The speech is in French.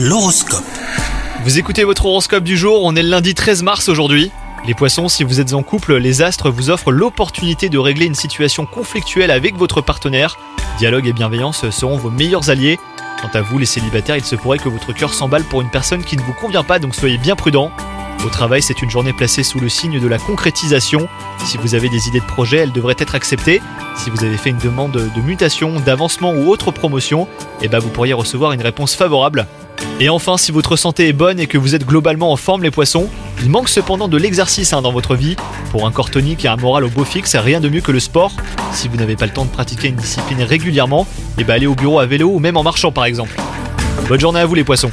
L'horoscope. Vous écoutez votre horoscope du jour, on est le lundi 13 mars aujourd'hui. Les poissons, si vous êtes en couple, les astres vous offrent l'opportunité de régler une situation conflictuelle avec votre partenaire. Dialogue et bienveillance seront vos meilleurs alliés. Quant à vous, les célibataires, il se pourrait que votre cœur s'emballe pour une personne qui ne vous convient pas, donc soyez bien prudents. Au travail, c'est une journée placée sous le signe de la concrétisation. Si vous avez des idées de projet, elles devraient être acceptées. Si vous avez fait une demande de mutation, d'avancement ou autre promotion, eh ben vous pourriez recevoir une réponse favorable. Et enfin, si votre santé est bonne et que vous êtes globalement en forme les poissons, il manque cependant de l'exercice hein, dans votre vie. Pour un corps tonique et un moral au beau fixe, rien de mieux que le sport. Si vous n'avez pas le temps de pratiquer une discipline régulièrement, et eh ben allez au bureau à vélo ou même en marchant par exemple. Bonne journée à vous les poissons